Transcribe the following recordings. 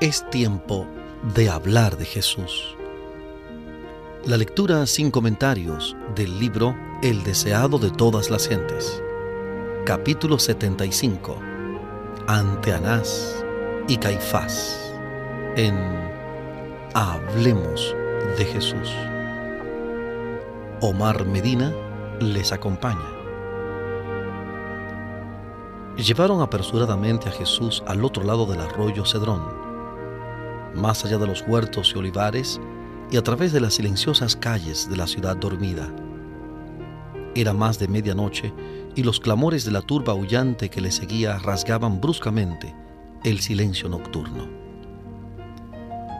Es tiempo de hablar de Jesús. La lectura sin comentarios del libro El deseado de todas las gentes. Capítulo 75. Ante Anás y Caifás. En Hablemos de Jesús. Omar Medina les acompaña. Llevaron apresuradamente a Jesús al otro lado del arroyo Cedrón más allá de los huertos y olivares y a través de las silenciosas calles de la ciudad dormida. Era más de medianoche y los clamores de la turba aullante que le seguía rasgaban bruscamente el silencio nocturno.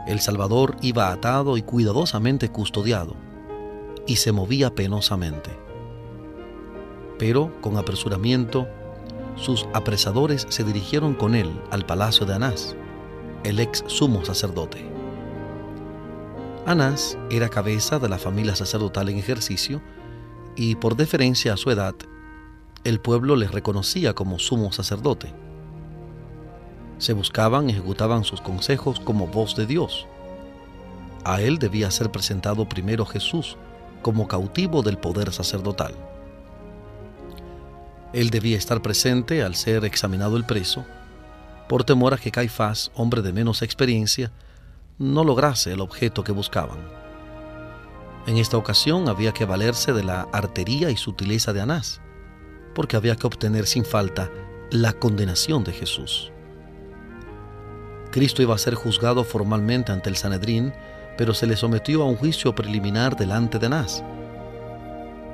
El Salvador iba atado y cuidadosamente custodiado y se movía penosamente. Pero, con apresuramiento, sus apresadores se dirigieron con él al palacio de Anás el ex sumo sacerdote. Anás era cabeza de la familia sacerdotal en ejercicio y por deferencia a su edad, el pueblo le reconocía como sumo sacerdote. Se buscaban y ejecutaban sus consejos como voz de Dios. A él debía ser presentado primero Jesús como cautivo del poder sacerdotal. Él debía estar presente al ser examinado el preso por temor a que Caifás, hombre de menos experiencia, no lograse el objeto que buscaban. En esta ocasión había que valerse de la artería y sutileza de Anás, porque había que obtener sin falta la condenación de Jesús. Cristo iba a ser juzgado formalmente ante el Sanedrín, pero se le sometió a un juicio preliminar delante de Anás.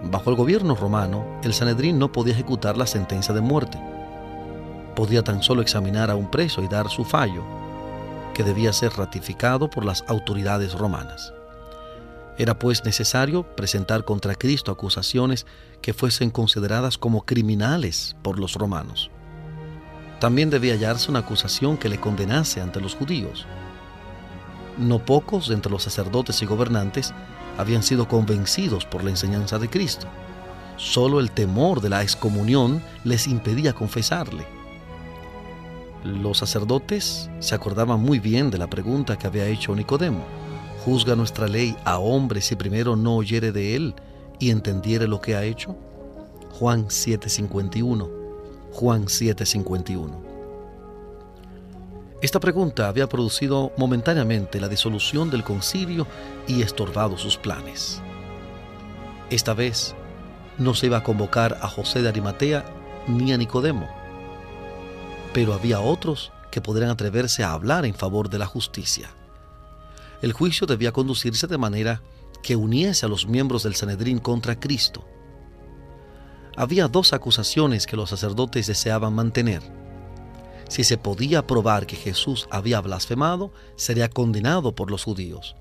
Bajo el gobierno romano, el Sanedrín no podía ejecutar la sentencia de muerte podía tan solo examinar a un preso y dar su fallo, que debía ser ratificado por las autoridades romanas. Era pues necesario presentar contra Cristo acusaciones que fuesen consideradas como criminales por los romanos. También debía hallarse una acusación que le condenase ante los judíos. No pocos entre los sacerdotes y gobernantes habían sido convencidos por la enseñanza de Cristo. Solo el temor de la excomunión les impedía confesarle. Los sacerdotes se acordaban muy bien de la pregunta que había hecho Nicodemo. ¿Juzga nuestra ley a hombre si primero no oyere de él y entendiere lo que ha hecho? Juan 7:51. Juan 7:51. Esta pregunta había producido momentáneamente la disolución del concilio y estorbado sus planes. Esta vez no se iba a convocar a José de Arimatea ni a Nicodemo pero había otros que podrían atreverse a hablar en favor de la justicia. El juicio debía conducirse de manera que uniese a los miembros del Sanedrín contra Cristo. Había dos acusaciones que los sacerdotes deseaban mantener. Si se podía probar que Jesús había blasfemado, sería condenado por los judíos.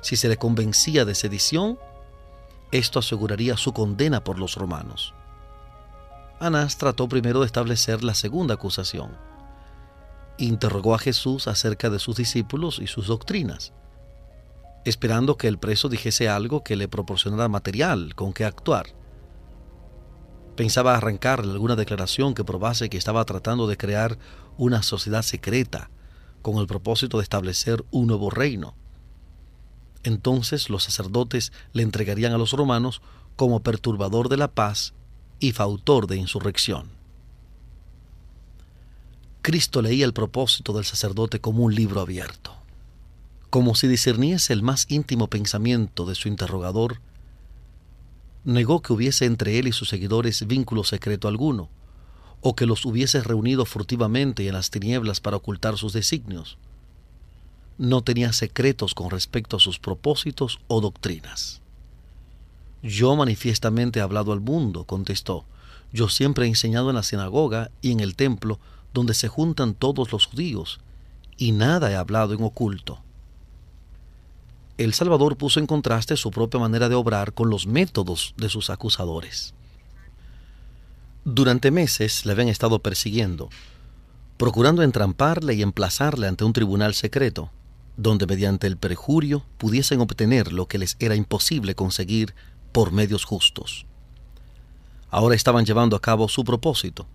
Si se le convencía de sedición, esto aseguraría su condena por los romanos. Anás trató primero de establecer la segunda acusación. Interrogó a Jesús acerca de sus discípulos y sus doctrinas, esperando que el preso dijese algo que le proporcionara material con que actuar. Pensaba arrancarle alguna declaración que probase que estaba tratando de crear una sociedad secreta con el propósito de establecer un nuevo reino. Entonces los sacerdotes le entregarían a los romanos como perturbador de la paz y fautor de insurrección. Cristo leía el propósito del sacerdote como un libro abierto, como si discerniese el más íntimo pensamiento de su interrogador. Negó que hubiese entre él y sus seguidores vínculo secreto alguno, o que los hubiese reunido furtivamente en las tinieblas para ocultar sus designios. No tenía secretos con respecto a sus propósitos o doctrinas. Yo manifiestamente he hablado al mundo, contestó. Yo siempre he enseñado en la sinagoga y en el templo donde se juntan todos los judíos, y nada he hablado en oculto. El Salvador puso en contraste su propia manera de obrar con los métodos de sus acusadores. Durante meses le habían estado persiguiendo, procurando entramparle y emplazarle ante un tribunal secreto, donde mediante el perjurio pudiesen obtener lo que les era imposible conseguir por medios justos. Ahora estaban llevando a cabo su propósito,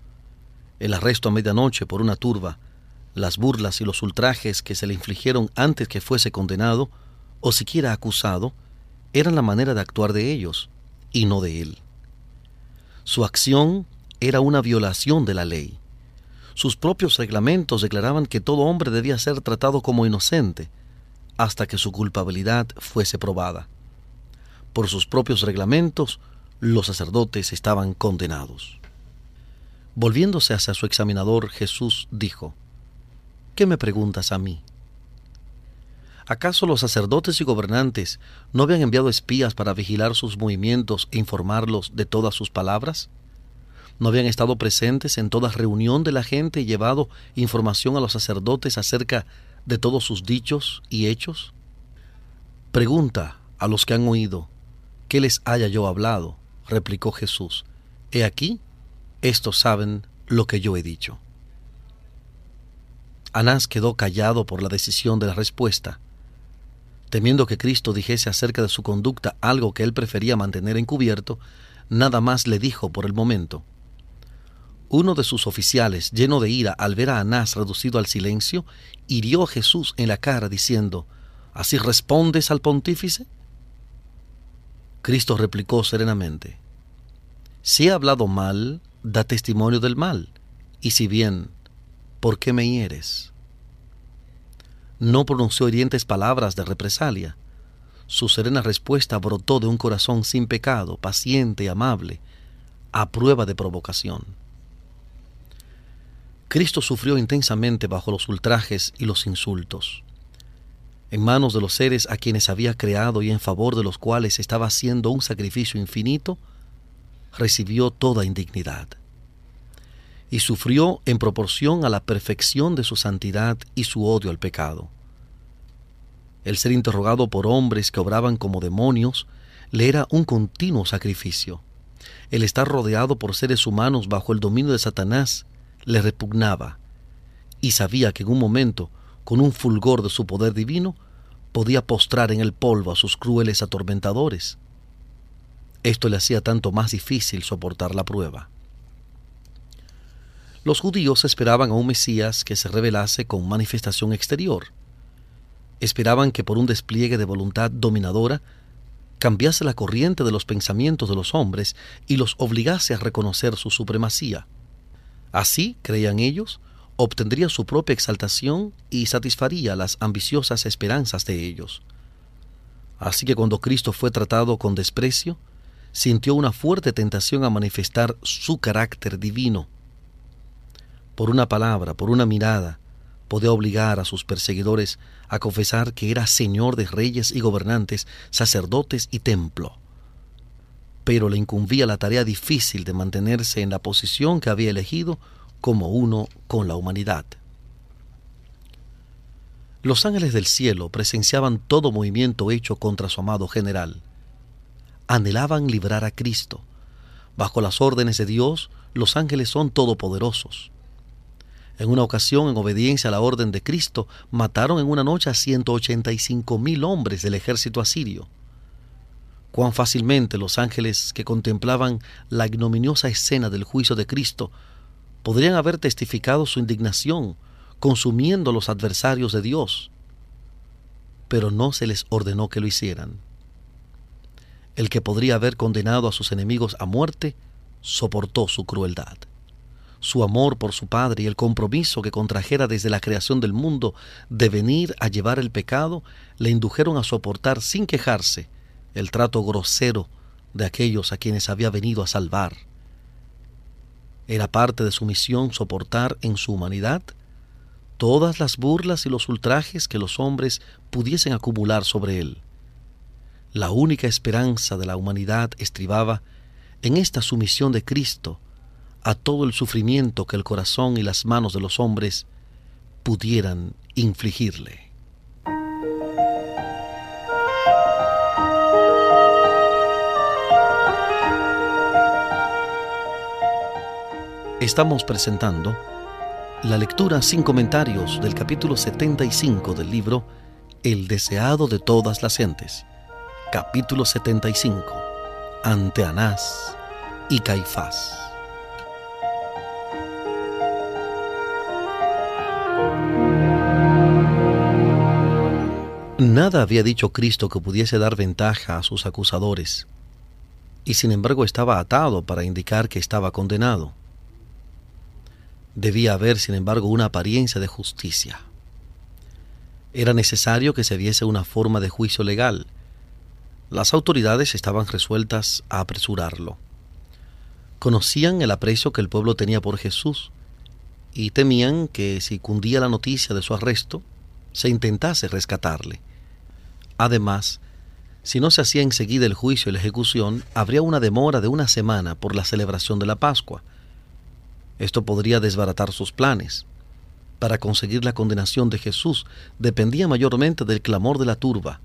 el arresto a medianoche por una turba, Las burlas y los ultrajes que se le infligieron antes que fuese condenado o siquiera acusado eran la manera de actuar de ellos y no de él. Su acción era una violación de la ley. Sus propios reglamentos declaraban que todo hombre debía ser tratado como inocente hasta que su culpabilidad fuese probada. Por sus propios reglamentos, los sacerdotes estaban condenados. Volviéndose hacia su examinador, Jesús dijo, ¿Qué me preguntas a mí? ¿Acaso los sacerdotes y gobernantes no habían enviado espías para vigilar sus movimientos e informarlos de todas sus palabras? ¿No habían estado presentes en toda reunión de la gente y llevado información a los sacerdotes acerca de todos sus dichos y hechos? Pregunta a los que han oído, ¿qué les haya yo hablado? replicó Jesús. He aquí, estos saben lo que yo he dicho. Anás quedó callado por la decisión de la respuesta. Temiendo que Cristo dijese acerca de su conducta algo que él prefería mantener encubierto, nada más le dijo por el momento. Uno de sus oficiales, lleno de ira al ver a Anás reducido al silencio, hirió a Jesús en la cara diciendo, ¿Así respondes al pontífice? Cristo replicó serenamente, Si he hablado mal, da testimonio del mal, y si bien, ¿por qué me hieres? no pronunció hirientes palabras de represalia. Su serena respuesta brotó de un corazón sin pecado, paciente y amable, a prueba de provocación. Cristo sufrió intensamente bajo los ultrajes y los insultos. En manos de los seres a quienes había creado y en favor de los cuales estaba haciendo un sacrificio infinito, recibió toda indignidad. Y sufrió en proporción a la perfección de su santidad y su odio al pecado. El ser interrogado por hombres que obraban como demonios le era un continuo sacrificio. El estar rodeado por seres humanos bajo el dominio de Satanás le repugnaba, y sabía que en un momento, con un fulgor de su poder divino, podía postrar en el polvo a sus crueles atormentadores. Esto le hacía tanto más difícil soportar la prueba. Los judíos esperaban a un Mesías que se revelase con manifestación exterior, esperaban que por un despliegue de voluntad dominadora cambiase la corriente de los pensamientos de los hombres y los obligase a reconocer su supremacía. Así, creían ellos, obtendría su propia exaltación y satisfaría las ambiciosas esperanzas de ellos. Así que cuando Cristo fue tratado con desprecio, sintió una fuerte tentación a manifestar su carácter divino. Por una palabra, por una mirada, podía obligar a sus perseguidores a confesar que era Señor de reyes y gobernantes, sacerdotes y templo. Pero le incumbía la tarea difícil de mantenerse en la posición que había elegido como uno con la humanidad. Los ángeles del cielo presenciaban todo movimiento hecho contra su amado general. Anhelaban librar a Cristo. Bajo las órdenes de Dios, los ángeles son todopoderosos. En una ocasión, en obediencia a la orden de Cristo, mataron en una noche a 185 mil hombres del ejército asirio. Cuán fácilmente los ángeles que contemplaban la ignominiosa escena del juicio de Cristo podrían haber testificado su indignación, consumiendo los adversarios de Dios, pero no se les ordenó que lo hicieran. El que podría haber condenado a sus enemigos a muerte, soportó su crueldad su amor por su Padre y el compromiso que contrajera desde la creación del mundo de venir a llevar el pecado, le indujeron a soportar sin quejarse el trato grosero de aquellos a quienes había venido a salvar. Era parte de su misión soportar en su humanidad todas las burlas y los ultrajes que los hombres pudiesen acumular sobre él. La única esperanza de la humanidad estribaba en esta sumisión de Cristo, a todo el sufrimiento que el corazón y las manos de los hombres pudieran infligirle. Estamos presentando la lectura sin comentarios del capítulo 75 del libro El deseado de todas las gentes. Capítulo 75. Ante Anás y Caifás. Nada había dicho Cristo que pudiese dar ventaja a sus acusadores, y sin embargo estaba atado para indicar que estaba condenado. Debía haber, sin embargo, una apariencia de justicia. Era necesario que se viese una forma de juicio legal. Las autoridades estaban resueltas a apresurarlo. Conocían el aprecio que el pueblo tenía por Jesús y temían que si cundía la noticia de su arresto, se intentase rescatarle. Además, si no se hacía enseguida el juicio y la ejecución, habría una demora de una semana por la celebración de la Pascua. Esto podría desbaratar sus planes. Para conseguir la condenación de Jesús dependía mayormente del clamor de la turba,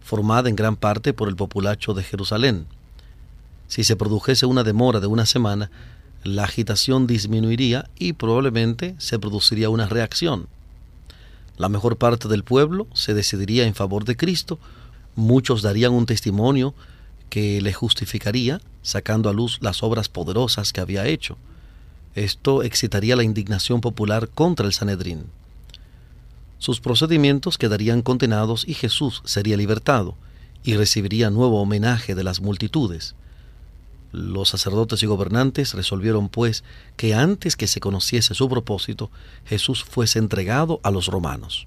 formada en gran parte por el populacho de Jerusalén. Si se produjese una demora de una semana, la agitación disminuiría y probablemente se produciría una reacción. La mejor parte del pueblo se decidiría en favor de Cristo, muchos darían un testimonio que le justificaría, sacando a luz las obras poderosas que había hecho. Esto excitaría la indignación popular contra el Sanedrín. Sus procedimientos quedarían condenados y Jesús sería libertado y recibiría nuevo homenaje de las multitudes. Los sacerdotes y gobernantes resolvieron, pues, que antes que se conociese su propósito, Jesús fuese entregado a los romanos.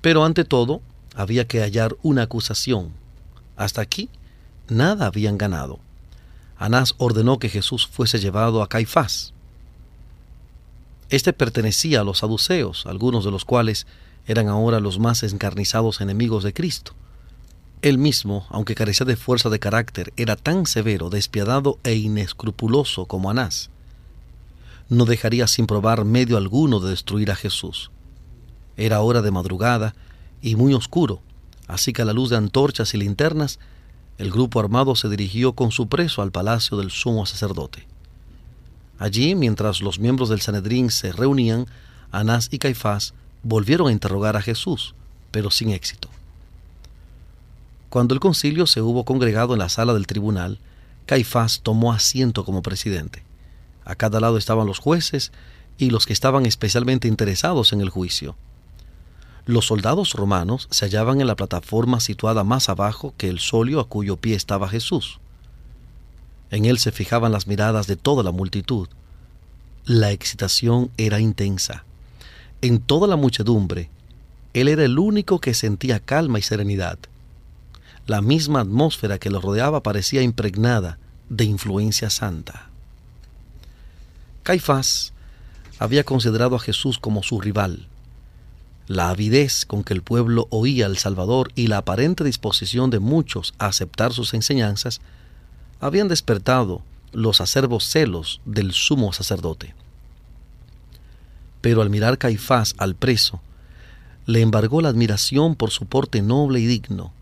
Pero ante todo, había que hallar una acusación. Hasta aquí, nada habían ganado. Anás ordenó que Jesús fuese llevado a Caifás. Este pertenecía a los saduceos, algunos de los cuales eran ahora los más encarnizados enemigos de Cristo. Él mismo, aunque carecía de fuerza de carácter, era tan severo, despiadado e inescrupuloso como Anás. No dejaría sin probar medio alguno de destruir a Jesús. Era hora de madrugada y muy oscuro, así que a la luz de antorchas y linternas, el grupo armado se dirigió con su preso al palacio del sumo sacerdote. Allí, mientras los miembros del Sanedrín se reunían, Anás y Caifás volvieron a interrogar a Jesús, pero sin éxito. Cuando el concilio se hubo congregado en la sala del tribunal, Caifás tomó asiento como presidente. A cada lado estaban los jueces y los que estaban especialmente interesados en el juicio. Los soldados romanos se hallaban en la plataforma situada más abajo que el solio a cuyo pie estaba Jesús. En él se fijaban las miradas de toda la multitud. La excitación era intensa. En toda la muchedumbre, él era el único que sentía calma y serenidad. La misma atmósfera que lo rodeaba parecía impregnada de influencia santa. Caifás había considerado a Jesús como su rival. La avidez con que el pueblo oía al Salvador y la aparente disposición de muchos a aceptar sus enseñanzas habían despertado los acervos celos del sumo sacerdote. Pero al mirar Caifás al preso, le embargó la admiración por su porte noble y digno,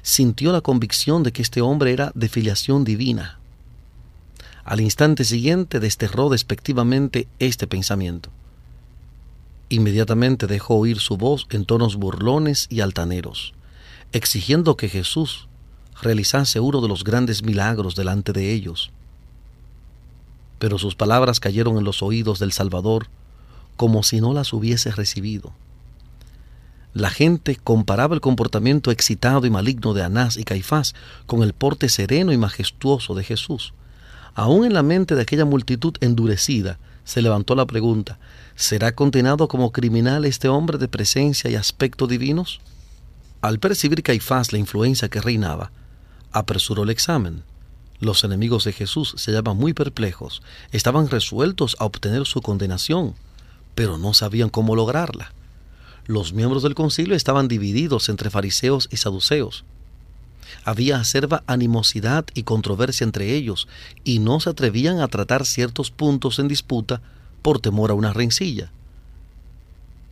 sintió la convicción de que este hombre era de filiación divina. Al instante siguiente desterró despectivamente este pensamiento. Inmediatamente dejó oír su voz en tonos burlones y altaneros, exigiendo que Jesús realizase uno de los grandes milagros delante de ellos. Pero sus palabras cayeron en los oídos del Salvador como si no las hubiese recibido. La gente comparaba el comportamiento excitado y maligno de Anás y Caifás con el porte sereno y majestuoso de Jesús. Aún en la mente de aquella multitud endurecida se levantó la pregunta, ¿será condenado como criminal este hombre de presencia y aspecto divinos? Al percibir Caifás la influencia que reinaba, apresuró el examen. Los enemigos de Jesús se hallaban muy perplejos, estaban resueltos a obtener su condenación, pero no sabían cómo lograrla los miembros del concilio estaban divididos entre fariseos y saduceos. Había acerba animosidad y controversia entre ellos, y no se atrevían a tratar ciertos puntos en disputa por temor a una rencilla.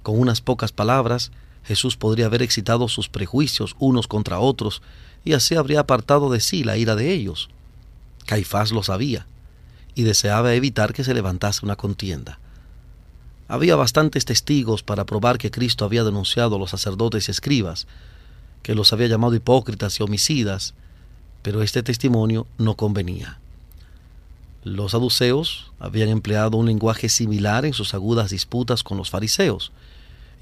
Con unas pocas palabras, Jesús podría haber excitado sus prejuicios unos contra otros, y así habría apartado de sí la ira de ellos. Caifás lo sabía, y deseaba evitar que se levantase una contienda. Había bastantes testigos para probar que Cristo había denunciado a los sacerdotes y escribas, que los había llamado hipócritas y homicidas, pero este testimonio no convenía. Los saduceos habían empleado un lenguaje similar en sus agudas disputas con los fariseos.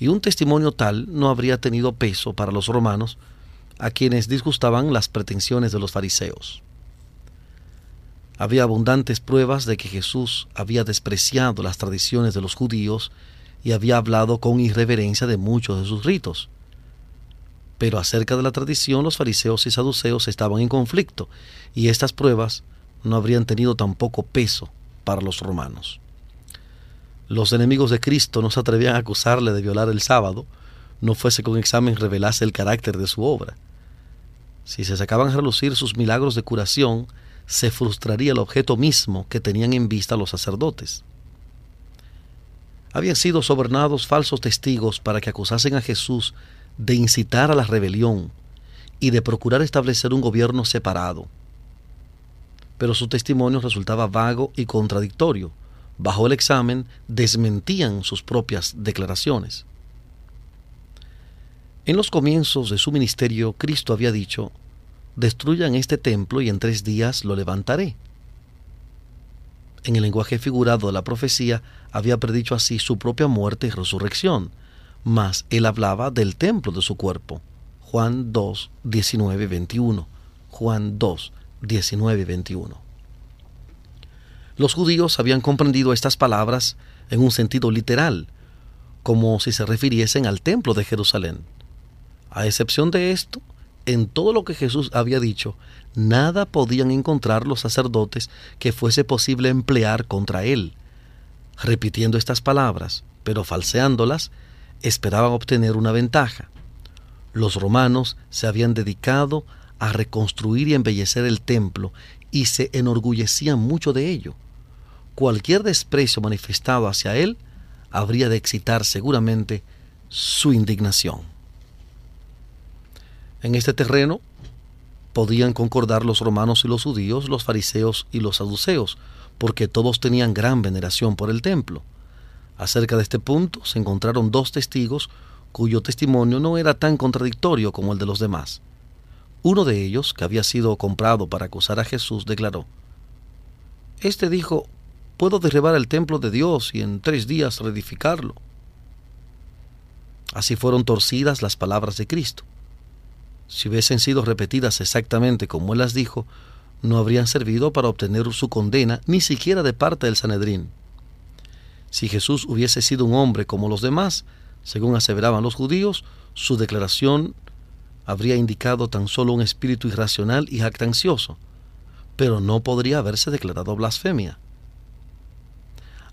y un testimonio tal no habría tenido peso para los romanos, a quienes disgustaban las pretensiones de los fariseos. Había abundantes pruebas de que Jesús había despreciado las tradiciones de los judíos y había hablado con irreverencia de muchos de sus ritos. Pero acerca de la tradición los fariseos y saduceos estaban en conflicto, y estas pruebas no habrían tenido tampoco peso para los romanos. Los enemigos de Cristo no se atrevían a acusarle de violar el sábado, no fuese que un examen revelase el carácter de su obra. Si se sacaban a relucir sus milagros de curación, se frustraría el objeto mismo que tenían en vista los sacerdotes. Habían sido sobornados falsos testigos para que acusasen a Jesús de incitar a la rebelión y de procurar establecer un gobierno separado. Pero su testimonio resultaba vago y contradictorio. Bajo el examen desmentían sus propias declaraciones. En los comienzos de su ministerio, Cristo había dicho, destruyan este templo y en tres días lo levantaré. En el lenguaje figurado de la profecía había predicho así su propia muerte y resurrección, mas él hablaba del templo de su cuerpo. Juan 2, 19, 21. Juan 2, 19, 21. Los judíos habían comprendido estas palabras en un sentido literal, como si se refiriesen al templo de Jerusalén. A excepción de esto, en todo lo que Jesús había dicho, nada podían encontrar los sacerdotes que fuese posible emplear contra él. Repitiendo estas palabras, pero falseándolas, esperaban obtener una ventaja. Los romanos se habían dedicado a reconstruir y embellecer el templo y se enorgullecían mucho de ello. Cualquier desprecio manifestado hacia él habría de excitar seguramente su indignación. En este terreno podían concordar los romanos y los judíos, los fariseos y los saduceos, porque todos tenían gran veneración por el templo. Acerca de este punto se encontraron dos testigos cuyo testimonio no era tan contradictorio como el de los demás. Uno de ellos, que había sido comprado para acusar a Jesús, declaró, Este dijo, puedo derribar el templo de Dios y en tres días reedificarlo. Así fueron torcidas las palabras de Cristo si hubiesen sido repetidas exactamente como él las dijo, no habrían servido para obtener su condena ni siquiera de parte del Sanedrín. Si Jesús hubiese sido un hombre como los demás, según aseveraban los judíos, su declaración habría indicado tan solo un espíritu irracional y jactancioso, pero no podría haberse declarado blasfemia.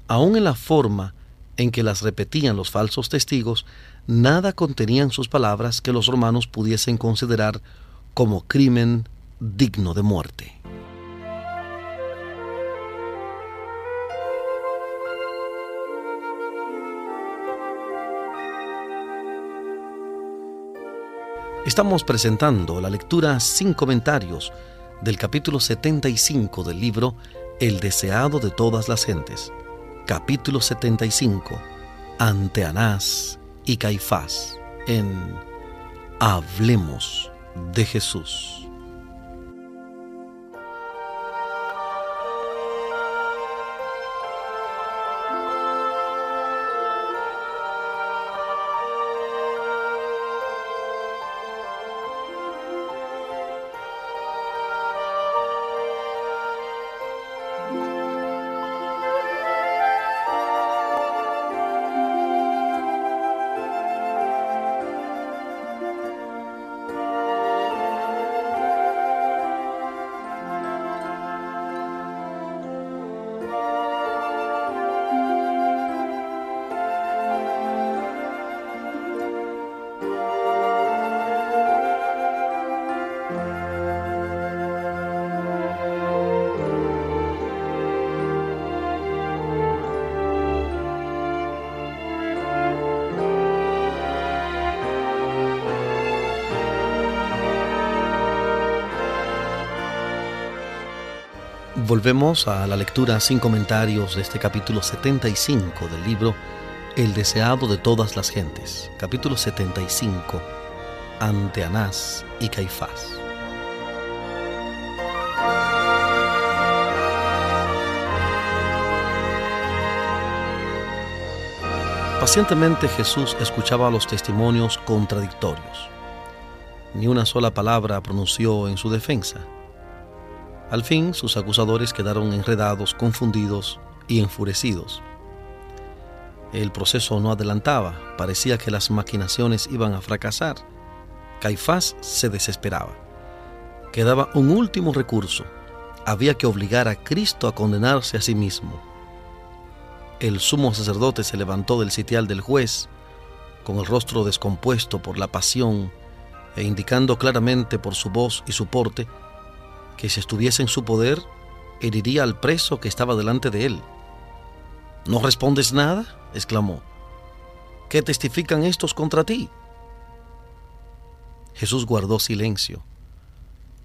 Aún en la forma en que las repetían los falsos testigos, nada contenían sus palabras que los romanos pudiesen considerar como crimen digno de muerte. Estamos presentando la lectura sin comentarios del capítulo 75 del libro El deseado de todas las gentes. Capítulo 75. Ante Anás y Caifás en Hablemos de Jesús. Volvemos a la lectura sin comentarios de este capítulo 75 del libro El deseado de todas las gentes, capítulo 75, ante Anás y Caifás. Pacientemente Jesús escuchaba los testimonios contradictorios. Ni una sola palabra pronunció en su defensa. Al fin sus acusadores quedaron enredados, confundidos y enfurecidos. El proceso no adelantaba, parecía que las maquinaciones iban a fracasar. Caifás se desesperaba. Quedaba un último recurso. Había que obligar a Cristo a condenarse a sí mismo. El sumo sacerdote se levantó del sitial del juez, con el rostro descompuesto por la pasión e indicando claramente por su voz y su porte que si estuviese en su poder, heriría al preso que estaba delante de él. ¿No respondes nada? exclamó. ¿Qué testifican estos contra ti? Jesús guardó silencio.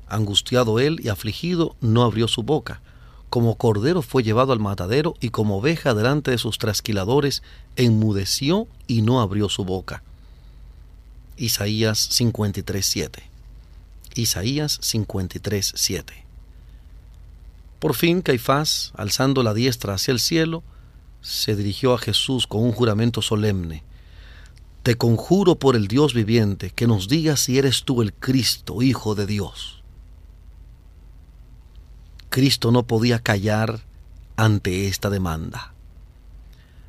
Angustiado él y afligido, no abrió su boca. Como cordero fue llevado al matadero y como oveja delante de sus trasquiladores, enmudeció y no abrió su boca. Isaías 53:7. Isaías 53:7. Por fin Caifás, alzando la diestra hacia el cielo, se dirigió a Jesús con un juramento solemne. Te conjuro por el Dios viviente que nos digas si eres tú el Cristo, Hijo de Dios. Cristo no podía callar ante esta demanda.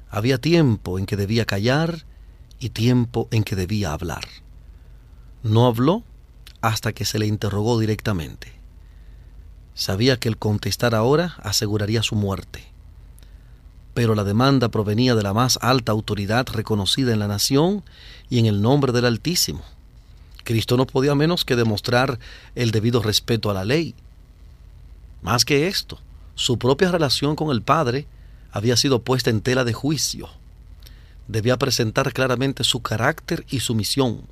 Había tiempo en que debía callar y tiempo en que debía hablar. No habló hasta que se le interrogó directamente. Sabía que el contestar ahora aseguraría su muerte pero la demanda provenía de la más alta autoridad reconocida en la nación y en el nombre del Altísimo. Cristo no podía menos que demostrar el debido respeto a la ley. Más que esto, su propia relación con el Padre había sido puesta en tela de juicio. Debía presentar claramente su carácter y su misión.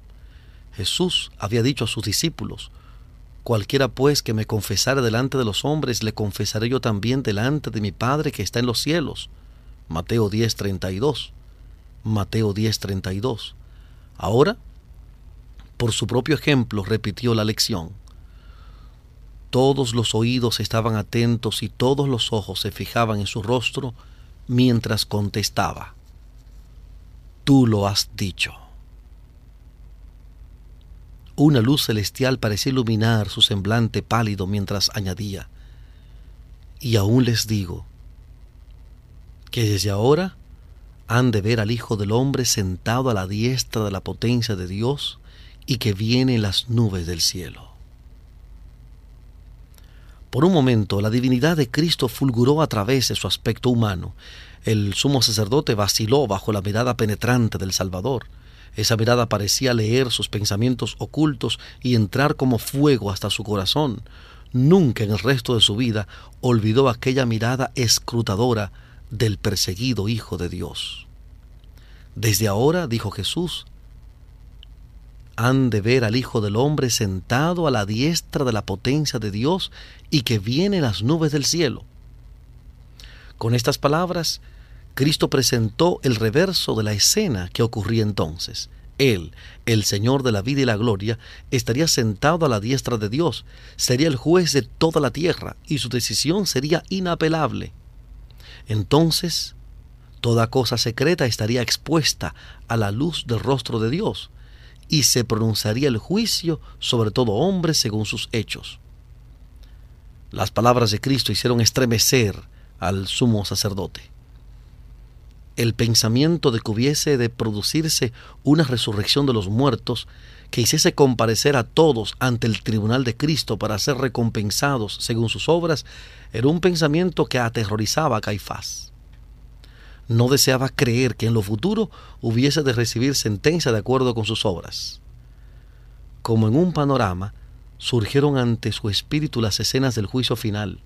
Jesús había dicho a sus discípulos, Cualquiera pues que me confesare delante de los hombres, le confesaré yo también delante de mi Padre que está en los cielos. Mateo 10:32. Mateo 10:32. Ahora, por su propio ejemplo, repitió la lección. Todos los oídos estaban atentos y todos los ojos se fijaban en su rostro mientras contestaba. Tú lo has dicho. Una luz celestial parecía iluminar su semblante pálido mientras añadía, y aún les digo, que desde ahora han de ver al Hijo del Hombre sentado a la diestra de la potencia de Dios y que viene en las nubes del cielo. Por un momento la divinidad de Cristo fulguró a través de su aspecto humano. El sumo sacerdote vaciló bajo la mirada penetrante del Salvador. Esa mirada parecía leer sus pensamientos ocultos y entrar como fuego hasta su corazón. Nunca en el resto de su vida olvidó aquella mirada escrutadora del perseguido Hijo de Dios. Desde ahora, dijo Jesús, han de ver al Hijo del Hombre sentado a la diestra de la potencia de Dios y que viene en las nubes del cielo. Con estas palabras, Cristo presentó el reverso de la escena que ocurría entonces. Él, el Señor de la vida y la gloria, estaría sentado a la diestra de Dios, sería el juez de toda la tierra y su decisión sería inapelable. Entonces, toda cosa secreta estaría expuesta a la luz del rostro de Dios, y se pronunciaría el juicio sobre todo hombre según sus hechos. Las palabras de Cristo hicieron estremecer al sumo sacerdote. El pensamiento de que hubiese de producirse una resurrección de los muertos que hiciese comparecer a todos ante el tribunal de Cristo para ser recompensados según sus obras, era un pensamiento que aterrorizaba a Caifás. No deseaba creer que en lo futuro hubiese de recibir sentencia de acuerdo con sus obras. Como en un panorama, surgieron ante su espíritu las escenas del juicio final.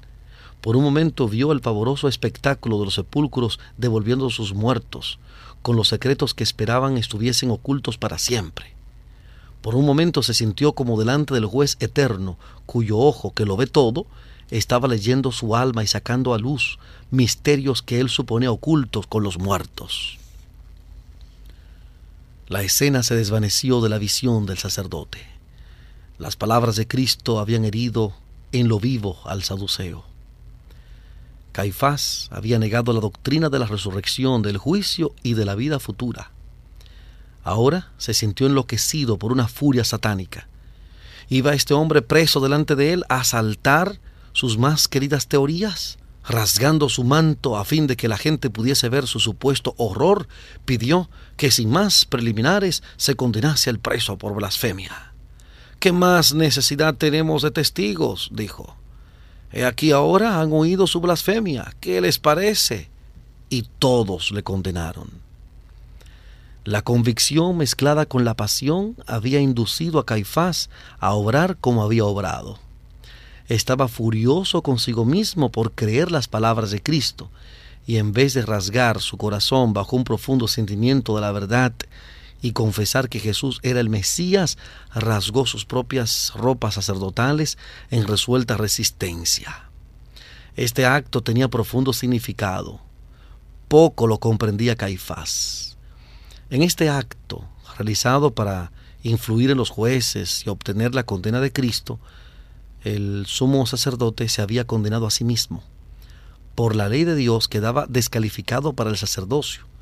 Por un momento vio el pavoroso espectáculo de los sepulcros devolviendo sus muertos, con los secretos que esperaban estuviesen ocultos para siempre. Por un momento se sintió como delante del juez eterno, cuyo ojo, que lo ve todo, estaba leyendo su alma y sacando a luz misterios que él suponía ocultos con los muertos. La escena se desvaneció de la visión del sacerdote. Las palabras de Cristo habían herido en lo vivo al saduceo. Caifás había negado la doctrina de la resurrección, del juicio y de la vida futura. Ahora se sintió enloquecido por una furia satánica. ¿Iba este hombre preso delante de él a asaltar sus más queridas teorías? Rasgando su manto a fin de que la gente pudiese ver su supuesto horror, pidió que sin más preliminares se condenase al preso por blasfemia. ¿Qué más necesidad tenemos de testigos? dijo. He aquí ahora han oído su blasfemia. ¿Qué les parece? Y todos le condenaron. La convicción mezclada con la pasión había inducido a Caifás a obrar como había obrado. Estaba furioso consigo mismo por creer las palabras de Cristo, y en vez de rasgar su corazón bajo un profundo sentimiento de la verdad y confesar que Jesús era el Mesías, rasgó sus propias ropas sacerdotales en resuelta resistencia. Este acto tenía profundo significado. Poco lo comprendía Caifás. En este acto, realizado para influir en los jueces y obtener la condena de Cristo, el sumo sacerdote se había condenado a sí mismo. Por la ley de Dios quedaba descalificado para el sacerdocio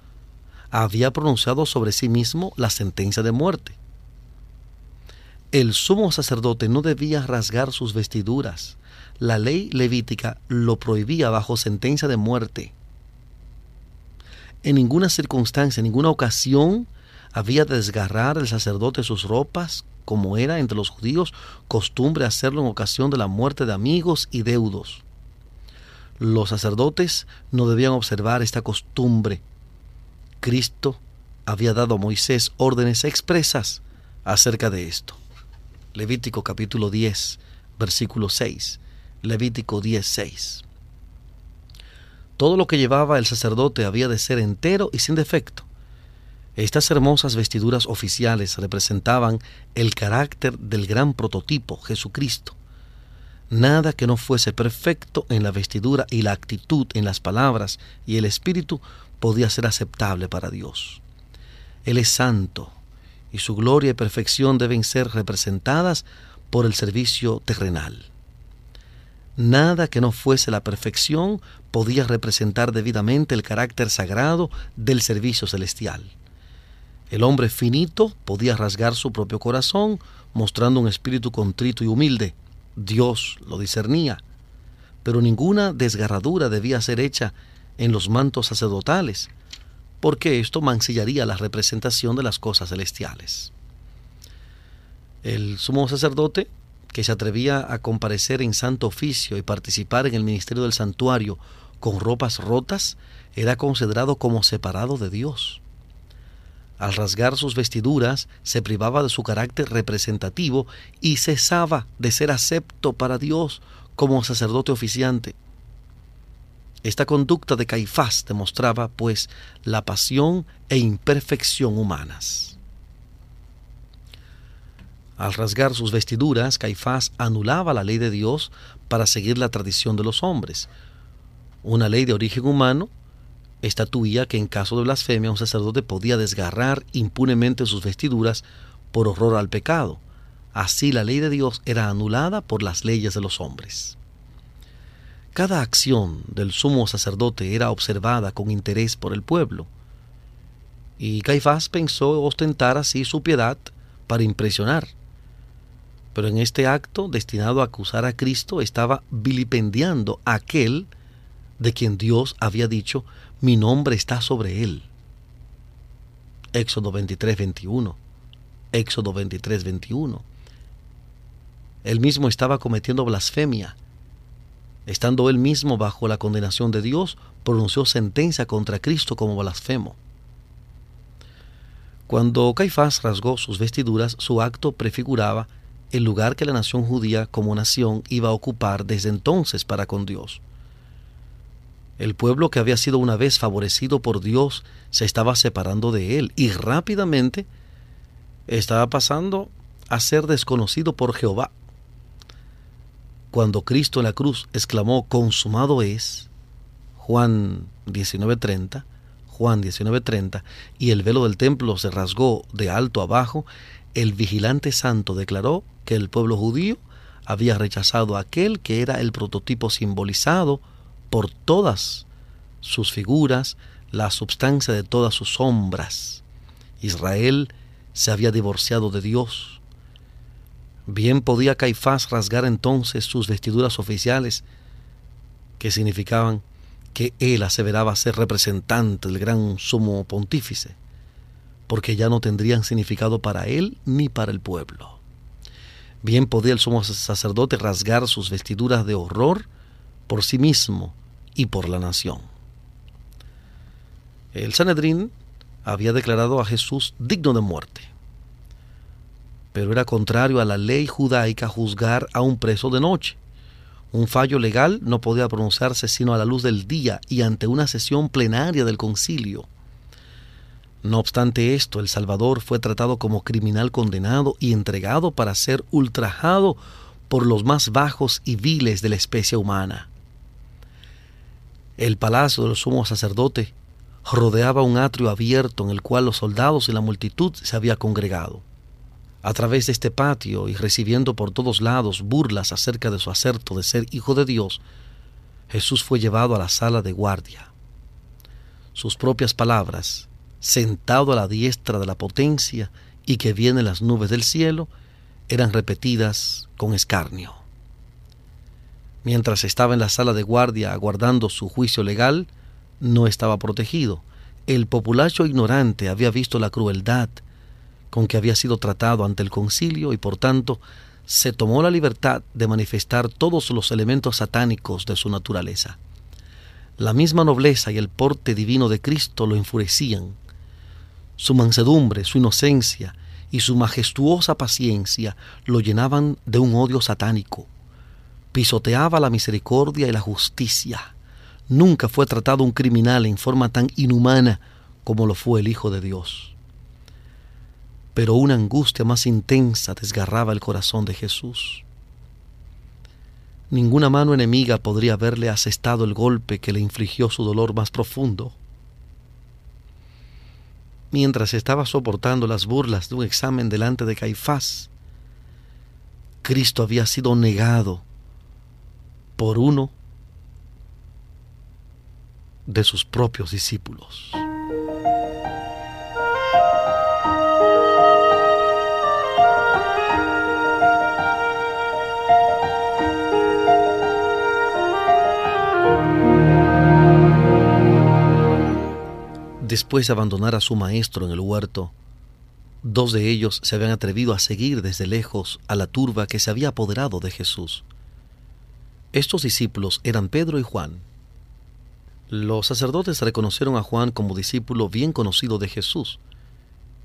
había pronunciado sobre sí mismo la sentencia de muerte. El sumo sacerdote no debía rasgar sus vestiduras. La ley levítica lo prohibía bajo sentencia de muerte. En ninguna circunstancia, en ninguna ocasión, había de desgarrar el sacerdote sus ropas, como era entre los judíos costumbre hacerlo en ocasión de la muerte de amigos y deudos. Los sacerdotes no debían observar esta costumbre Cristo había dado a Moisés órdenes expresas acerca de esto. Levítico capítulo 10, versículo 6. Levítico 10, 6. Todo lo que llevaba el sacerdote había de ser entero y sin defecto. Estas hermosas vestiduras oficiales representaban el carácter del gran prototipo, Jesucristo. Nada que no fuese perfecto en la vestidura y la actitud, en las palabras y el espíritu podía ser aceptable para Dios. Él es santo y su gloria y perfección deben ser representadas por el servicio terrenal. Nada que no fuese la perfección podía representar debidamente el carácter sagrado del servicio celestial. El hombre finito podía rasgar su propio corazón mostrando un espíritu contrito y humilde. Dios lo discernía. Pero ninguna desgarradura debía ser hecha en los mantos sacerdotales, porque esto mancillaría la representación de las cosas celestiales. El sumo sacerdote, que se atrevía a comparecer en santo oficio y participar en el ministerio del santuario con ropas rotas, era considerado como separado de Dios. Al rasgar sus vestiduras, se privaba de su carácter representativo y cesaba de ser acepto para Dios como sacerdote oficiante. Esta conducta de Caifás demostraba, pues, la pasión e imperfección humanas. Al rasgar sus vestiduras, Caifás anulaba la ley de Dios para seguir la tradición de los hombres. Una ley de origen humano estatuía que en caso de blasfemia un sacerdote podía desgarrar impunemente sus vestiduras por horror al pecado. Así la ley de Dios era anulada por las leyes de los hombres. Cada acción del sumo sacerdote era observada con interés por el pueblo. Y Caifás pensó ostentar así su piedad para impresionar. Pero en este acto, destinado a acusar a Cristo, estaba vilipendiando a aquel de quien Dios había dicho, mi nombre está sobre él. Éxodo 23, 21. Éxodo 23, 21. Él mismo estaba cometiendo blasfemia estando él mismo bajo la condenación de Dios, pronunció sentencia contra Cristo como blasfemo. Cuando Caifás rasgó sus vestiduras, su acto prefiguraba el lugar que la nación judía como nación iba a ocupar desde entonces para con Dios. El pueblo que había sido una vez favorecido por Dios se estaba separando de él y rápidamente estaba pasando a ser desconocido por Jehová cuando Cristo en la cruz exclamó, consumado es, Juan 19:30, Juan 19:30, y el velo del templo se rasgó de alto abajo, el vigilante santo declaró que el pueblo judío había rechazado a aquel que era el prototipo simbolizado por todas sus figuras, la substancia de todas sus sombras. Israel se había divorciado de Dios. Bien podía Caifás rasgar entonces sus vestiduras oficiales, que significaban que él aseveraba ser representante del gran sumo pontífice, porque ya no tendrían significado para él ni para el pueblo. Bien podía el sumo sacerdote rasgar sus vestiduras de horror por sí mismo y por la nación. El Sanedrín había declarado a Jesús digno de muerte, pero era contrario a la ley judaica juzgar a un preso de noche. Un fallo legal no podía pronunciarse sino a la luz del día y ante una sesión plenaria del concilio. No obstante esto, el Salvador fue tratado como criminal condenado y entregado para ser ultrajado por los más bajos y viles de la especie humana. El palacio del sumo sacerdote rodeaba un atrio abierto en el cual los soldados y la multitud se había congregado. A través de este patio y recibiendo por todos lados burlas acerca de su acerto de ser hijo de Dios, Jesús fue llevado a la sala de guardia. Sus propias palabras, sentado a la diestra de la potencia y que viene las nubes del cielo, eran repetidas con escarnio. Mientras estaba en la sala de guardia aguardando su juicio legal, no estaba protegido. El populacho ignorante había visto la crueldad con que había sido tratado ante el concilio y por tanto se tomó la libertad de manifestar todos los elementos satánicos de su naturaleza. La misma nobleza y el porte divino de Cristo lo enfurecían. Su mansedumbre, su inocencia y su majestuosa paciencia lo llenaban de un odio satánico. Pisoteaba la misericordia y la justicia Nunca fue tratado un criminal en forma tan inhumana como lo fue el Hijo de Dios. Pero una angustia más intensa desgarraba el corazón de Jesús. Ninguna mano enemiga podría haberle asestado el golpe que le infligió su dolor más profundo. Mientras estaba soportando las burlas de un examen delante de Caifás, Cristo había sido negado por uno de sus propios discípulos. Después de abandonar a su maestro en el huerto, dos de ellos se habían atrevido a seguir desde lejos a la turba que se había apoderado de Jesús. Estos discípulos eran Pedro y Juan. Los sacerdotes reconocieron a Juan como discípulo bien conocido de Jesús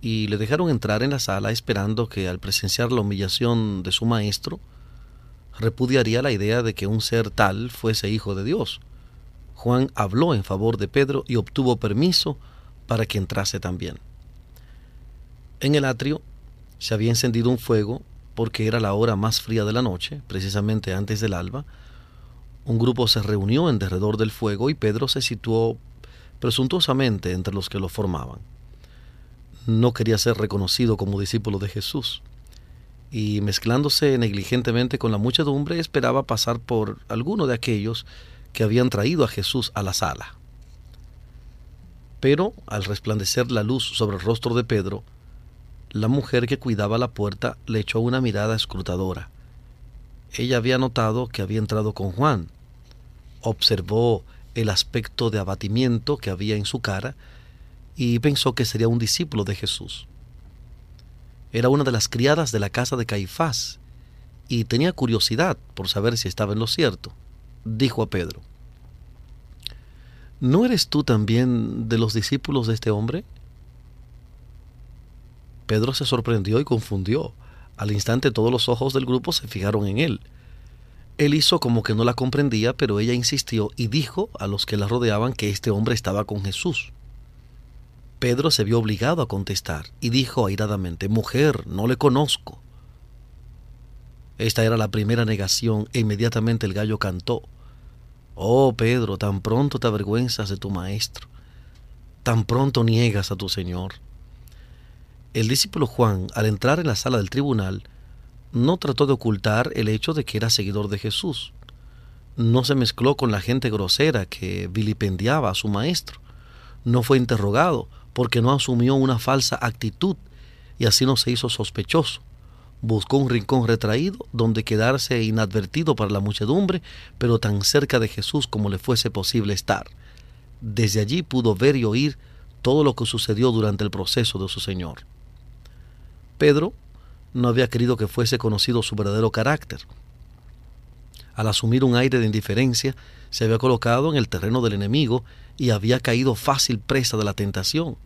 y le dejaron entrar en la sala esperando que al presenciar la humillación de su maestro, repudiaría la idea de que un ser tal fuese hijo de Dios. Juan habló en favor de Pedro y obtuvo permiso para que entrase también. En el atrio se había encendido un fuego porque era la hora más fría de la noche, precisamente antes del alba, un grupo se reunió en derredor del fuego y Pedro se situó presuntuosamente entre los que lo formaban. No quería ser reconocido como discípulo de Jesús y mezclándose negligentemente con la muchedumbre esperaba pasar por alguno de aquellos que habían traído a Jesús a la sala. Pero al resplandecer la luz sobre el rostro de Pedro, la mujer que cuidaba la puerta le echó una mirada escrutadora. Ella había notado que había entrado con Juan, observó el aspecto de abatimiento que había en su cara y pensó que sería un discípulo de Jesús. Era una de las criadas de la casa de Caifás y tenía curiosidad por saber si estaba en lo cierto. Dijo a Pedro, ¿no eres tú también de los discípulos de este hombre? Pedro se sorprendió y confundió. Al instante todos los ojos del grupo se fijaron en él. Él hizo como que no la comprendía, pero ella insistió y dijo a los que la rodeaban que este hombre estaba con Jesús. Pedro se vio obligado a contestar y dijo airadamente, Mujer, no le conozco. Esta era la primera negación e inmediatamente el gallo cantó. Oh Pedro, tan pronto te avergüenzas de tu maestro, tan pronto niegas a tu Señor. El discípulo Juan, al entrar en la sala del tribunal, no trató de ocultar el hecho de que era seguidor de Jesús. no se mezcló con la gente grosera que vilipendiaba a su maestro. No fue interrogado porque no asumió una falsa actitud y así no se hizo sospechoso. Buscó un rincón retraído donde quedarse inadvertido para la muchedumbre, pero tan cerca de Jesús como le fuese posible estar. Desde allí pudo ver y oír todo lo que sucedió durante el proceso de su Señor. Pedro no había querido que fuese conocido su verdadero carácter. Al asumir un aire de indiferencia, se había colocado en el terreno del enemigo y había caído fácil presa de la tentación.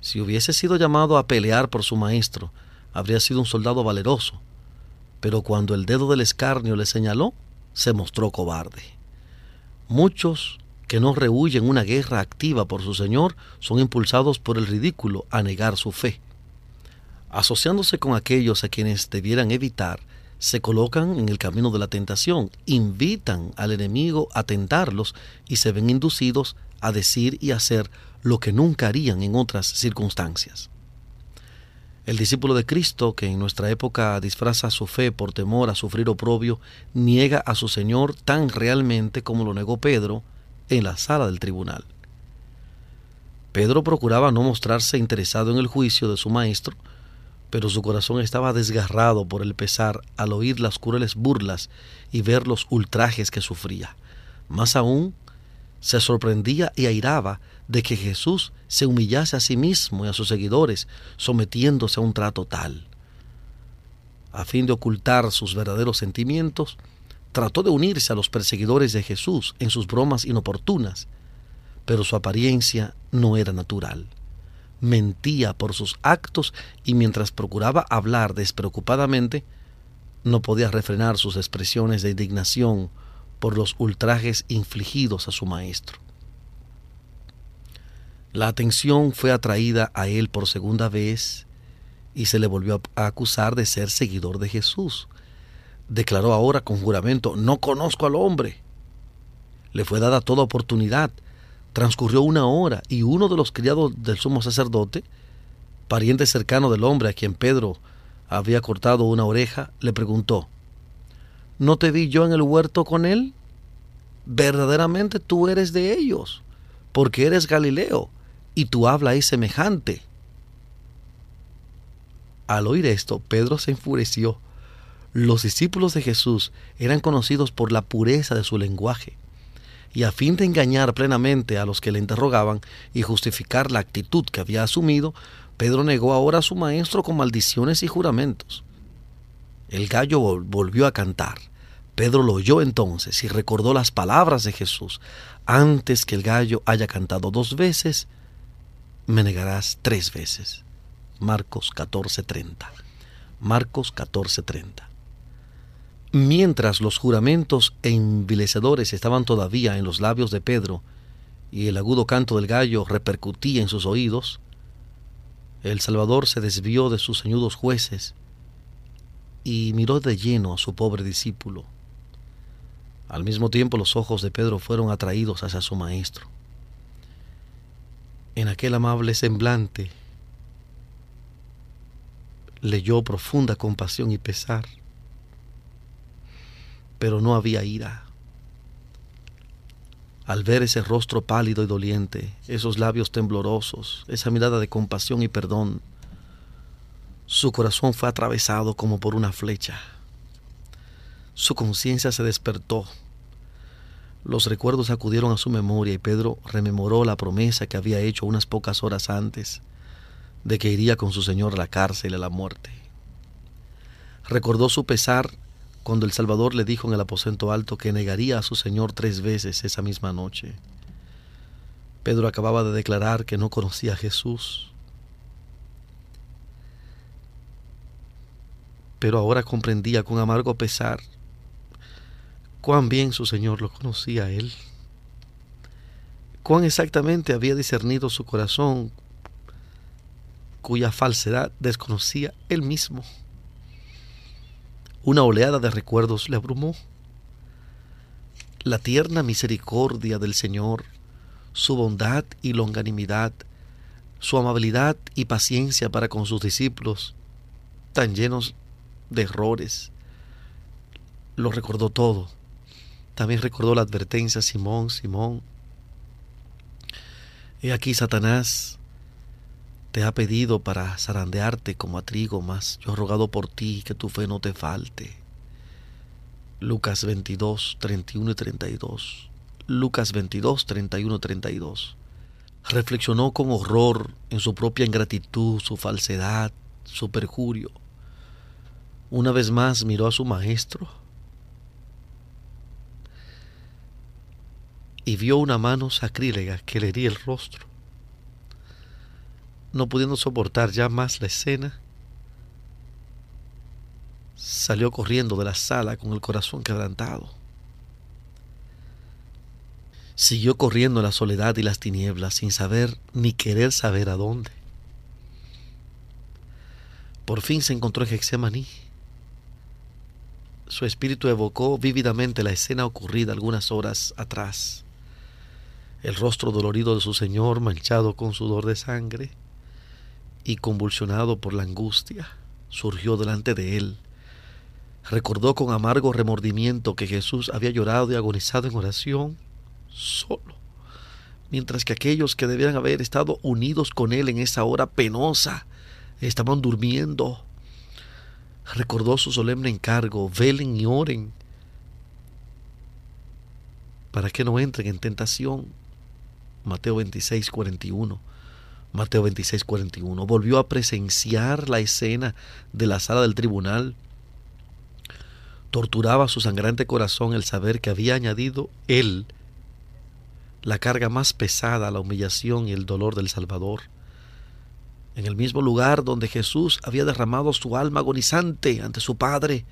Si hubiese sido llamado a pelear por su maestro, habría sido un soldado valeroso, pero cuando el dedo del escarnio le señaló, se mostró cobarde. Muchos que no rehuyen una guerra activa por su Señor son impulsados por el ridículo a negar su fe. Asociándose con aquellos a quienes debieran evitar, se colocan en el camino de la tentación, invitan al enemigo a tentarlos y se ven inducidos a decir y hacer lo que nunca harían en otras circunstancias. El discípulo de Cristo, que en nuestra época disfraza su fe por temor a sufrir oprobio, niega a su Señor tan realmente como lo negó Pedro en la sala del tribunal. Pedro procuraba no mostrarse interesado en el juicio de su maestro, pero su corazón estaba desgarrado por el pesar al oír las crueles burlas y ver los ultrajes que sufría. Más aún, se sorprendía y airaba de que Jesús se humillase a sí mismo y a sus seguidores, sometiéndose a un trato tal. A fin de ocultar sus verdaderos sentimientos, trató de unirse a los perseguidores de Jesús en sus bromas inoportunas, pero su apariencia no era natural mentía por sus actos y mientras procuraba hablar despreocupadamente, no podía refrenar sus expresiones de indignación por los ultrajes infligidos a su maestro. La atención fue atraída a él por segunda vez y se le volvió a acusar de ser seguidor de Jesús. Declaró ahora con juramento, no conozco al hombre. Le fue dada toda oportunidad Transcurrió una hora y uno de los criados del sumo sacerdote, pariente cercano del hombre a quien Pedro había cortado una oreja, le preguntó, ¿No te vi yo en el huerto con él? Verdaderamente tú eres de ellos, porque eres Galileo, y tu habla es semejante. Al oír esto, Pedro se enfureció. Los discípulos de Jesús eran conocidos por la pureza de su lenguaje y a fin de engañar plenamente a los que le interrogaban y justificar la actitud que había asumido, Pedro negó ahora a su maestro con maldiciones y juramentos. El gallo volvió a cantar. Pedro lo oyó entonces y recordó las palabras de Jesús. Antes que el gallo haya cantado dos veces, me negarás tres veces. Marcos 14:30. Marcos 14:30. Mientras los juramentos envilecedores estaban todavía en los labios de Pedro y el agudo canto del gallo repercutía en sus oídos, el Salvador se desvió de sus ceñudos jueces y miró de lleno a su pobre discípulo. Al mismo tiempo los ojos de Pedro fueron atraídos hacia su maestro. En aquel amable semblante leyó profunda compasión y pesar pero no había ira. Al ver ese rostro pálido y doliente, esos labios temblorosos, esa mirada de compasión y perdón, su corazón fue atravesado como por una flecha. Su conciencia se despertó. Los recuerdos acudieron a su memoria y Pedro rememoró la promesa que había hecho unas pocas horas antes de que iría con su Señor a la cárcel y a la muerte. Recordó su pesar cuando el Salvador le dijo en el aposento alto que negaría a su Señor tres veces esa misma noche. Pedro acababa de declarar que no conocía a Jesús. Pero ahora comprendía con amargo pesar cuán bien su Señor lo conocía a él, cuán exactamente había discernido su corazón, cuya falsedad desconocía él mismo. Una oleada de recuerdos le abrumó. La tierna misericordia del Señor, su bondad y longanimidad, su amabilidad y paciencia para con sus discípulos, tan llenos de errores, lo recordó todo También recordó la advertencia, Simón, Simón, he aquí Satanás te ha pedido para zarandearte como a trigo, mas yo he rogado por ti que tu fe no te falte. Lucas 22, 31 y 32. Lucas 22, 31 y 32. Reflexionó con horror en su propia ingratitud, su falsedad, su perjurio. Una vez más miró a su maestro y vio una mano sacrílega que le hería el rostro. No pudiendo soportar ya más la escena, salió corriendo de la sala con el corazón quebrantado. Siguió corriendo en la soledad y las tinieblas sin saber ni querer saber a dónde. Por fin se encontró en Getsemaní. Su espíritu evocó vívidamente la escena ocurrida algunas horas atrás el rostro dolorido de su Señor manchado con sudor de sangre y convulsionado por la angustia, surgió delante de él. Recordó con amargo remordimiento que Jesús había llorado y agonizado en oración solo, mientras que aquellos que debían haber estado unidos con él en esa hora penosa estaban durmiendo. Recordó su solemne encargo, velen y oren, para que no entren en tentación. Mateo 26, 41. Mateo 26, 41. Volvió a presenciar la escena de la sala del tribunal. Torturaba su sangrante corazón el saber que había añadido él la carga más pesada la humillación y el dolor del Salvador. En el mismo lugar donde Jesús había derramado su alma agonizante ante su Padre,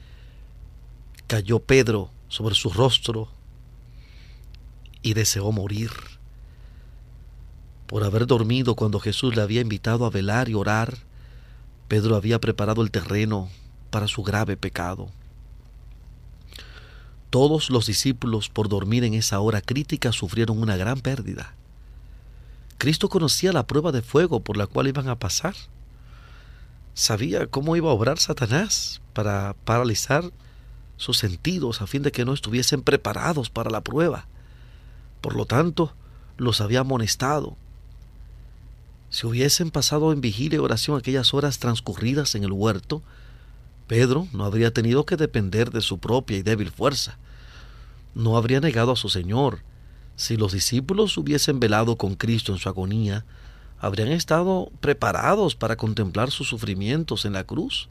cayó Pedro sobre su rostro y deseó morir por haber dormido cuando Jesús le había invitado a velar y orar, Pedro había preparado el terreno para su grave pecado. Todos los discípulos por dormir en esa hora crítica sufrieron una gran pérdida. Cristo conocía la prueba de fuego por la cual iban a pasar. Sabía cómo iba a obrar Satanás para paralizar sus sentidos a fin de que no estuviesen preparados para la prueba. Por lo tanto, los había amonestado si hubiesen pasado en vigilia y oración aquellas horas transcurridas en el huerto, Pedro no habría tenido que depender de su propia y débil fuerza. No habría negado a su Señor. Si los discípulos hubiesen velado con Cristo en su agonía, habrían estado preparados para contemplar sus sufrimientos en la cruz.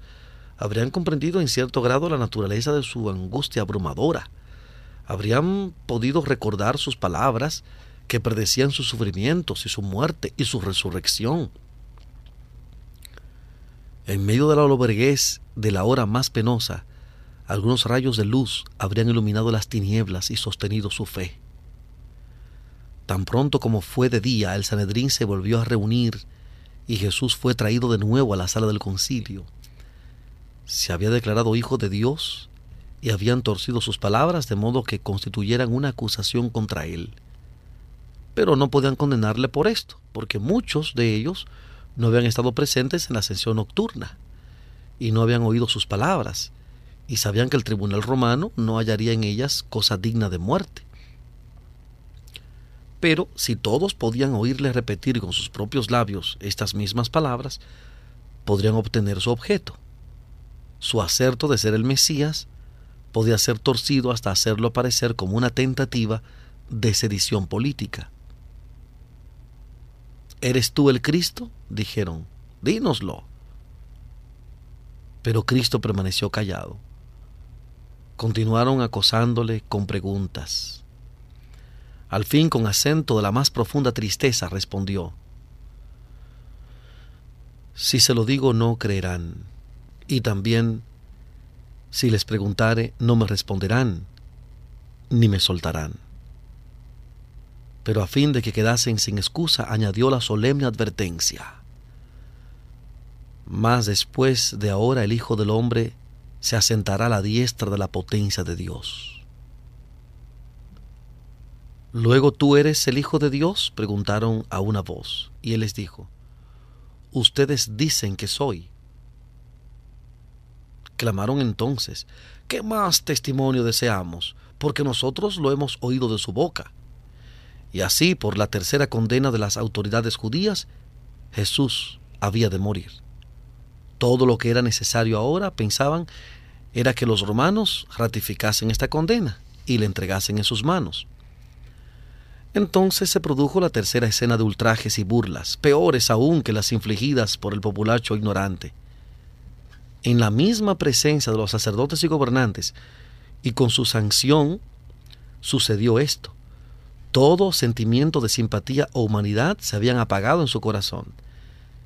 Habrían comprendido en cierto grado la naturaleza de su angustia abrumadora. Habrían podido recordar sus palabras que predecían sus sufrimientos y su muerte y su resurrección. En medio de la loberguez de la hora más penosa, algunos rayos de luz habrían iluminado las tinieblas y sostenido su fe. Tan pronto como fue de día, el Sanedrín se volvió a reunir y Jesús fue traído de nuevo a la sala del concilio. Se había declarado hijo de Dios y habían torcido sus palabras de modo que constituyeran una acusación contra él pero no podían condenarle por esto, porque muchos de ellos no habían estado presentes en la sesión nocturna y no habían oído sus palabras, y sabían que el tribunal romano no hallaría en ellas cosa digna de muerte. Pero si todos podían oírle repetir con sus propios labios estas mismas palabras, podrían obtener su objeto. Su acerto de ser el Mesías podía ser torcido hasta hacerlo parecer como una tentativa de sedición política. ¿Eres tú el Cristo? dijeron, dínoslo. Pero Cristo permaneció callado. Continuaron acosándole con preguntas. Al fin, con acento de la más profunda tristeza, respondió, Si se lo digo, no creerán, y también, si les preguntare, no me responderán, ni me soltarán pero a fin de que quedasen sin excusa, añadió la solemne advertencia. Mas después de ahora el Hijo del Hombre se asentará a la diestra de la potencia de Dios. Luego tú eres el Hijo de Dios, preguntaron a una voz, y él les dijo, Ustedes dicen que soy. Exclamaron entonces, ¿qué más testimonio deseamos? Porque nosotros lo hemos oído de su boca. Y así, por la tercera condena de las autoridades judías, Jesús había de morir. Todo lo que era necesario ahora, pensaban, era que los romanos ratificasen esta condena y le entregasen en sus manos. Entonces se produjo la tercera escena de ultrajes y burlas, peores aún que las infligidas por el populacho ignorante. En la misma presencia de los sacerdotes y gobernantes, y con su sanción, sucedió esto. Todo sentimiento de simpatía o humanidad se habían apagado en su corazón.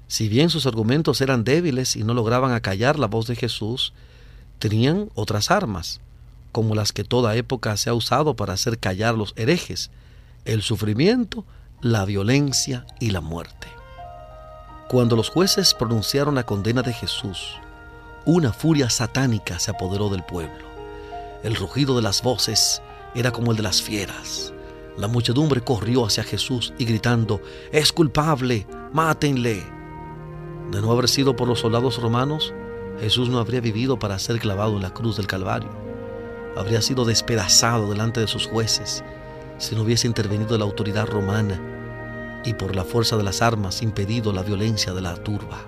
Si bien sus argumentos eran débiles y no lograban acallar la voz de Jesús, tenían otras armas, como las que toda época se ha usado para hacer callar los herejes, el sufrimiento, la violencia y la muerte. Cuando los jueces pronunciaron la condena de Jesús, una furia satánica se apoderó del pueblo. El rugido de las voces era como el de las fieras. La muchedumbre corrió hacia Jesús y gritando, es culpable, mátenle. De no haber sido por los soldados romanos, Jesús no habría vivido para ser clavado en la cruz del Calvario. Habría sido despedazado delante de sus jueces si no hubiese intervenido la autoridad romana y por la fuerza de las armas impedido la violencia de la turba.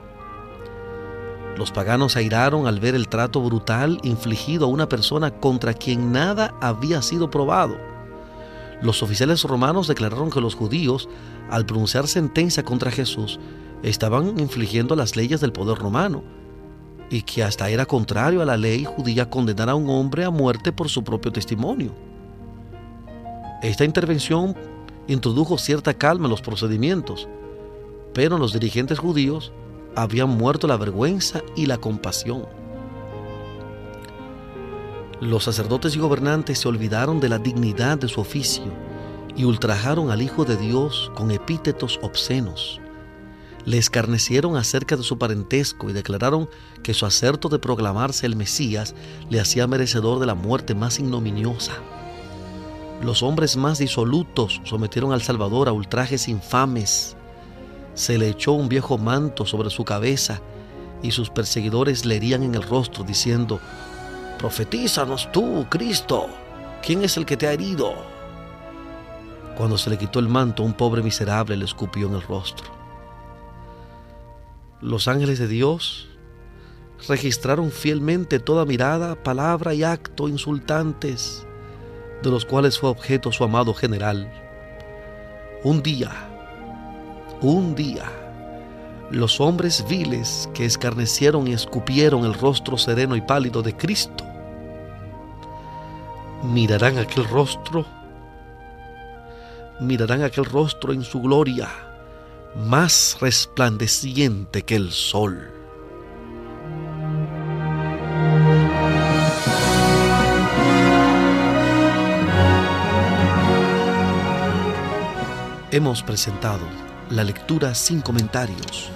Los paganos airaron al ver el trato brutal infligido a una persona contra quien nada había sido probado. Los oficiales romanos declararon que los judíos, al pronunciar sentencia contra Jesús, estaban infligiendo las leyes del poder romano y que hasta era contrario a la ley judía condenar a un hombre a muerte por su propio testimonio. Esta intervención introdujo cierta calma en los procedimientos, pero los dirigentes judíos habían muerto la vergüenza y la compasión. Los sacerdotes y gobernantes se olvidaron de la dignidad de su oficio y ultrajaron al Hijo de Dios con epítetos obscenos. Le escarnecieron acerca de su parentesco y declararon que su acerto de proclamarse el Mesías le hacía merecedor de la muerte más ignominiosa. Los hombres más disolutos sometieron al Salvador a ultrajes infames. Se le echó un viejo manto sobre su cabeza y sus perseguidores le herían en el rostro diciendo, Profetízanos tú, Cristo, ¿quién es el que te ha herido? Cuando se le quitó el manto, un pobre miserable le escupió en el rostro. Los ángeles de Dios registraron fielmente toda mirada, palabra y acto insultantes de los cuales fue objeto su amado general. Un día, un día, los hombres viles que escarnecieron y escupieron el rostro sereno y pálido de Cristo, mirarán aquel rostro, mirarán aquel rostro en su gloria, más resplandeciente que el sol. Hemos presentado la lectura sin comentarios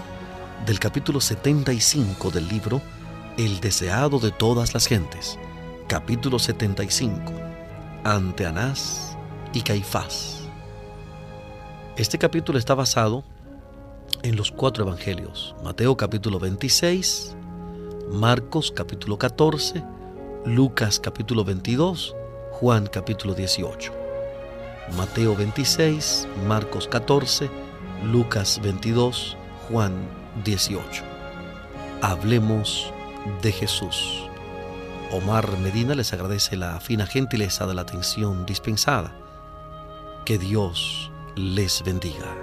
del capítulo 75 del libro El deseado de todas las gentes, capítulo 75, ante Anás y Caifás. Este capítulo está basado en los cuatro evangelios, Mateo capítulo 26, Marcos capítulo 14, Lucas capítulo 22, Juan capítulo 18. Mateo 26, Marcos 14, Lucas 22, Juan 18. Hablemos de Jesús. Omar Medina les agradece la fina gentileza de la atención dispensada. Que Dios les bendiga.